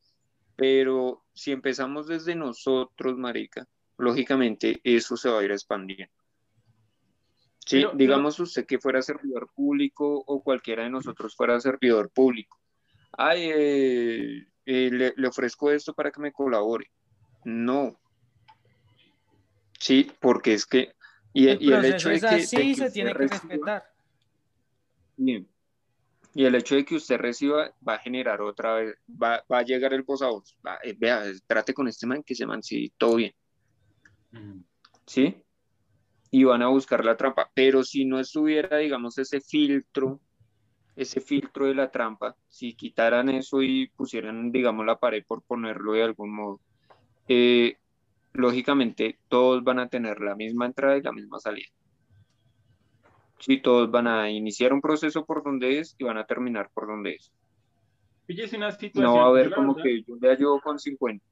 pero si empezamos desde nosotros, marica, lógicamente eso se va a ir expandiendo. Sí, Pero- digamos usted que fuera servidor público o cualquiera de nosotros fuera servidor público. Ay, eh, eh, le, le ofrezco esto para que me colabore. No. Sí, porque es que, y, El y el hecho de es que, de que se tiene que reciba- respetar. Bien. Y el hecho de que usted reciba va a generar otra vez, va, va a llegar el voz a voz. Va, eh, vea, trate con este man, que ese man, sí, todo bien. Mm. ¿sí? Y van a buscar la trampa. Pero si no estuviera, digamos, ese filtro, ese filtro de la trampa, si quitaran eso y pusieran, digamos, la pared por ponerlo de algún modo, eh, lógicamente todos van a tener la misma entrada y la misma salida. Sí, todos van a iniciar un proceso por donde es y van a terminar por donde es. Píllese una situación. No va a haber como verdad- que yo le ayudo con 50.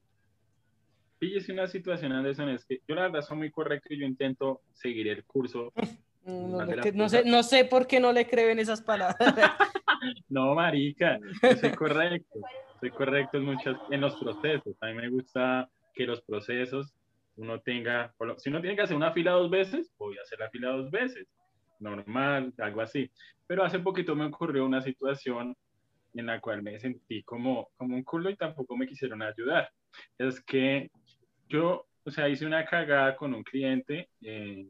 Píllese una situación, Anderson, es que yo la verdad soy muy correcto y yo intento seguir el curso. No, que no, sé, no sé por qué no le creen esas palabras. No, marica, yo soy correcto. Soy correcto en, muchas, en los procesos. A mí me gusta que los procesos uno tenga, si uno tiene que hacer una fila dos veces, voy a hacer la fila dos veces. Normal, algo así. Pero hace poquito me ocurrió una situación en la cual me sentí como, como un culo y tampoco me quisieron ayudar. Es que yo, o sea, hice una cagada con un cliente eh,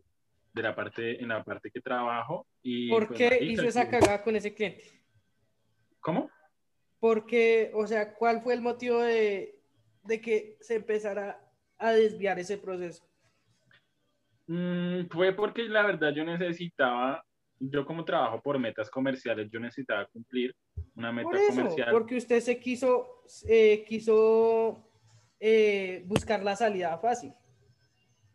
de la parte, en la parte que trabajo. Y, ¿Por pues, qué hizo esa cagada con ese cliente? ¿Cómo? Porque, o sea, ¿cuál fue el motivo de, de que se empezara a desviar ese proceso? Mm, fue porque la verdad yo necesitaba, yo como trabajo por metas comerciales, yo necesitaba cumplir una meta Por eso, comercial. porque usted se quiso, eh, quiso eh, buscar la salida fácil.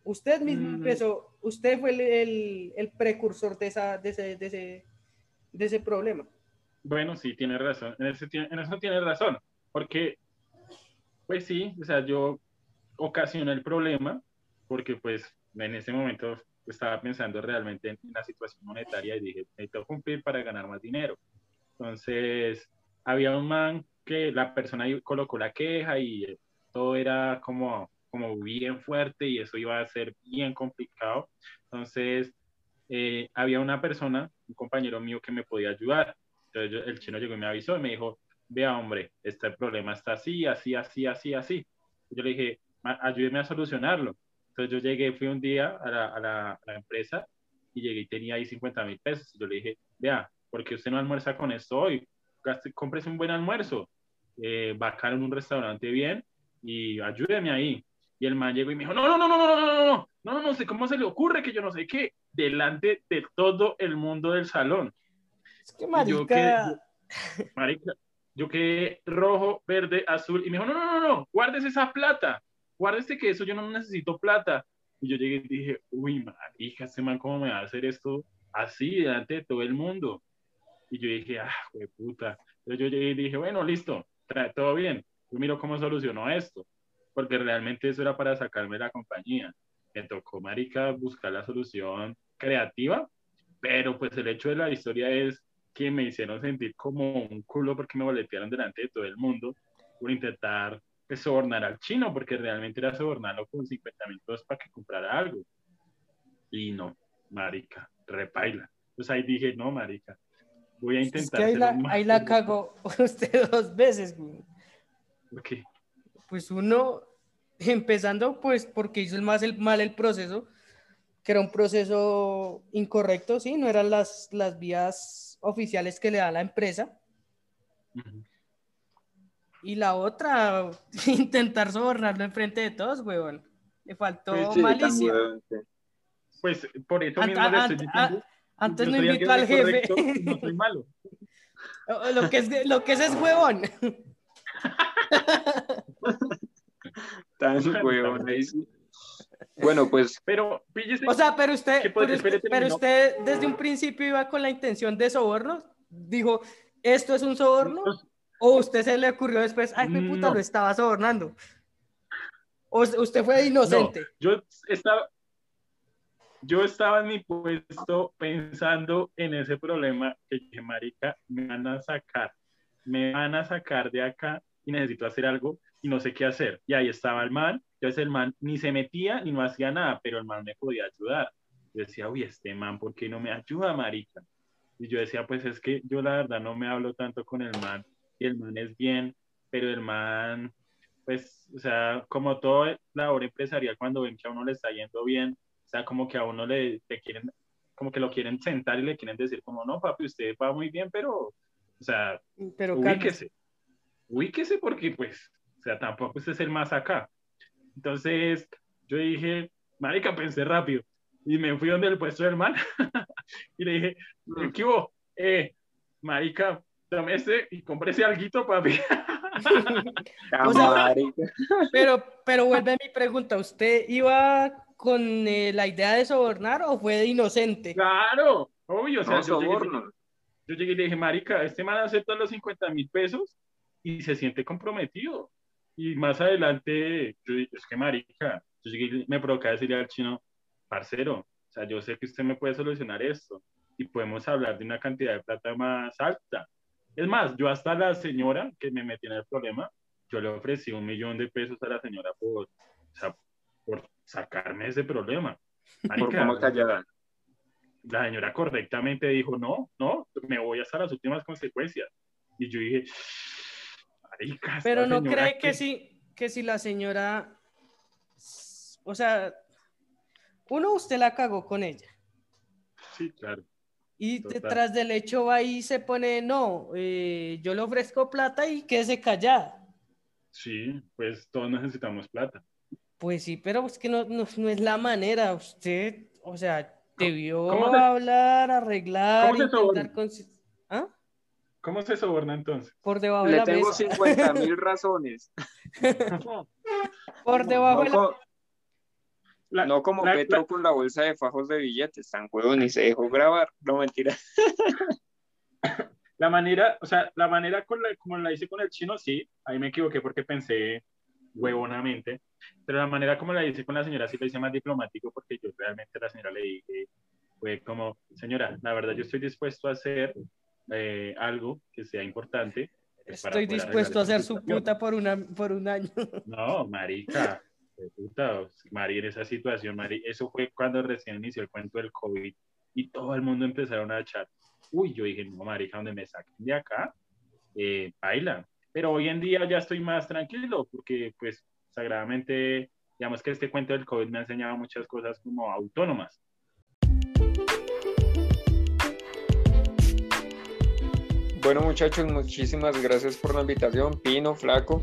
Usted mismo Mm. empezó, usted fue el, el- el precursor de, esa, de, ese, de, ese, de ese problema. Bueno, sí, tiene razón. En, tie- en eso tiene razón. Porque, pues sí, o sea, yo ocasioné el problema porque, pues, en ese momento estaba pensando realmente en la situación monetaria y dije, necesito cumplir para ganar más dinero. Entonces, había un man que la persona colocó la queja y todo era como, como bien fuerte y eso iba a ser bien complicado. Entonces, eh, había una persona, un compañero mío que me podía ayudar. Entonces yo- el chino llegó y me avisó y me dijo, vea hombre, este problema está así, así, así, así, así. Yo le dije, "Ma- ayúdeme a solucionarlo. Entonces yo llegué, fui un día a la, a la- a la empresa y llegué y tenía ahí 50 mil pesos. Yo le dije, vea, ¿por qué usted no almuerza con esto hoy? Gaste, cómprese un buen almuerzo, eh, caer en un restaurante bien y ayúdeme ahí. Y el man llegó y me dijo, no, no, no, no, no, no, no, no, no, no, no sé cómo se le ocurre que yo no sé qué, delante de todo el mundo del salón. Es que Y yo marica, quedé- marica, yo quedé rojo, verde, azul, y me dijo, no, no, no, no, guárdese esa plata, guárdese que eso yo no necesito plata. Y yo llegué y dije, uy, marica, este man, ¿cómo me va a hacer esto así delante de todo el mundo? Y yo dije, ah, güey, puta. Entonces yo llegué y dije, bueno, listo, todo bien. Yo miro cómo solucionó esto, porque realmente eso era para sacarme de la compañía. Me tocó, marica, buscar la solución creativa, pero pues el hecho de la historia es que me hicieron sentir como un culo porque me boletearon delante de todo el mundo por intentar pues, sobornar al chino, porque realmente era sobornarlo con 50 mil pesos para que comprara algo. Y no, marica, repaila. Pues ahí dije, no, marica, voy a es intentar que ahí la, ahí la seguro". cagó usted dos veces. güey. ¿Por qué? Pues uno, empezando pues porque hizo el más el, mal el proceso, que era un proceso incorrecto, sí, no eran las, las vías oficiales que le da la empresa. Y la otra, intentar sobornarlo enfrente de todos, weón. Le faltó Sí, sí, malicia. Pues por eso Ant- mismo le ant- estoy a-. Antes no alguien al jefe. correcto No soy malo. lo, que es, lo que es es huevón. Tan huevón ahí sí. Bueno, pues Pero píllese. O sea, pero usted, ¿Qué puede- pero usted, pero desde un principio iba con la intención de soborno. Dijo, ¿esto es un soborno? ¿O usted se le ocurrió después, ay, mi puta, No. lo estaba sobornando? ¿O usted fue inocente? No, yo estaba, yo estaba en mi puesto pensando en ese problema que dije, marica, me van a sacar, me van a sacar de acá y necesito hacer algo y no sé qué hacer. Y ahí estaba el man, entonces el man ni se metía ni no hacía nada, pero el man me podía ayudar. Yo decía, uy, este man, ¿por qué no me ayuda, marica? Y yo decía, pues es que yo la verdad no me hablo tanto con el man y el man es bien, pero el man pues, o sea, como toda labor empresarial, cuando ven que a uno le está yendo bien, o sea, como que a uno le, le quieren, como que lo quieren sentar y le quieren decir como, no, papi, usted va muy bien, pero, o sea, Pero ubíquese, ubíquese porque, pues, sea, tampoco usted es el más acá. Entonces, yo dije, marica, pensé rápido, y me fui donde el puesto del man, y le dije, ¿qué hubo? Eh, marica, tome este y cómprese alguito, papi. O sea, marica. Pero, pero vuelve mi pregunta, ¿usted iba con eh, la idea de sobornar o fue de inocente? Claro, obvio, o sea, No, yo, llegué, soborno. yo llegué y le dije, marica, este man acepta los 50 mil pesos y se siente comprometido. Y más adelante, yo dije, es que marica, yo llegué me provoca decirle al chino, parcero, o sea, yo sé que usted me puede solucionar esto y podemos hablar de una cantidad de plata más alta. Es más, yo hasta la señora que me metió en el problema, yo le ofrecí un millón de pesos a la señora por, o sea, por sacarme ese problema. Por Marica, cómo callada. la señora correctamente dijo, no, no, me voy hasta las últimas consecuencias. Y yo dije, Pero no cree que si, que si la señora, o sea, uno usted la cagó con ella Sí, claro. y Total. detrás del hecho va y se pone, no, eh, yo le ofrezco plata y quédese callada. Sí, pues todos necesitamos plata. Pues sí, pero es que no, no, no es la manera. Usted, o sea, debió hablar, arreglar, cómo se intentar consi- ¿Ah? ¿Cómo se soborna entonces? Por debajo de Le la tengo mesa. 50 mil razones. Por debajo No, de la no como la- Petro la- con la bolsa de fajos de billetes, tan huevón y se dejó grabar. No mentira. La manera, o sea, la manera con la, como la hice con el chino, sí, ahí me equivoqué porque pensé huevonamente, pero la manera como la hice con la señora sí la hice más diplomático porque yo realmente a la señora le dije, fue como, señora, la verdad yo estoy dispuesto a hacer eh, algo que sea importante. pues, Estoy dispuesto a hacer su situación". puta por, una, por un año. No, marica, puta, Mari, en esa situación, Mari, eso fue cuando recién inició el cuento del COVID y todo el mundo empezaron a echar. Uy, yo dije, no, marica, donde me saquen de acá, eh, baila. Pero hoy en día ya estoy más tranquilo porque, pues, sagradamente, digamos que este cuento del COVID me ha enseñado muchas cosas como autónomas. Bueno, muchachos, muchísimas gracias por la invitación, Pino, Flaco.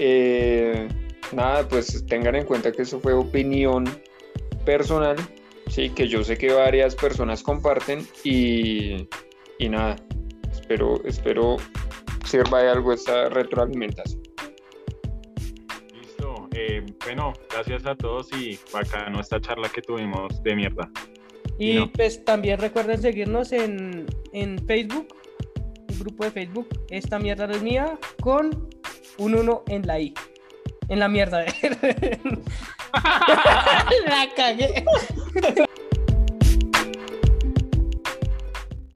Eh, nada, pues tengan en cuenta que eso fue opinión personal, sí, que yo sé que varias personas comparten y, y nada, espero, espero sirva de algo esta retroalimentación. Listo. Eh, bueno, gracias a todos y bacano esta charla que tuvimos de mierda. Y no. pues también recuerden seguirnos en, en Facebook, grupo de Facebook, esta mierda no es mía, con un 1 en la I. En la mierda. la cagué.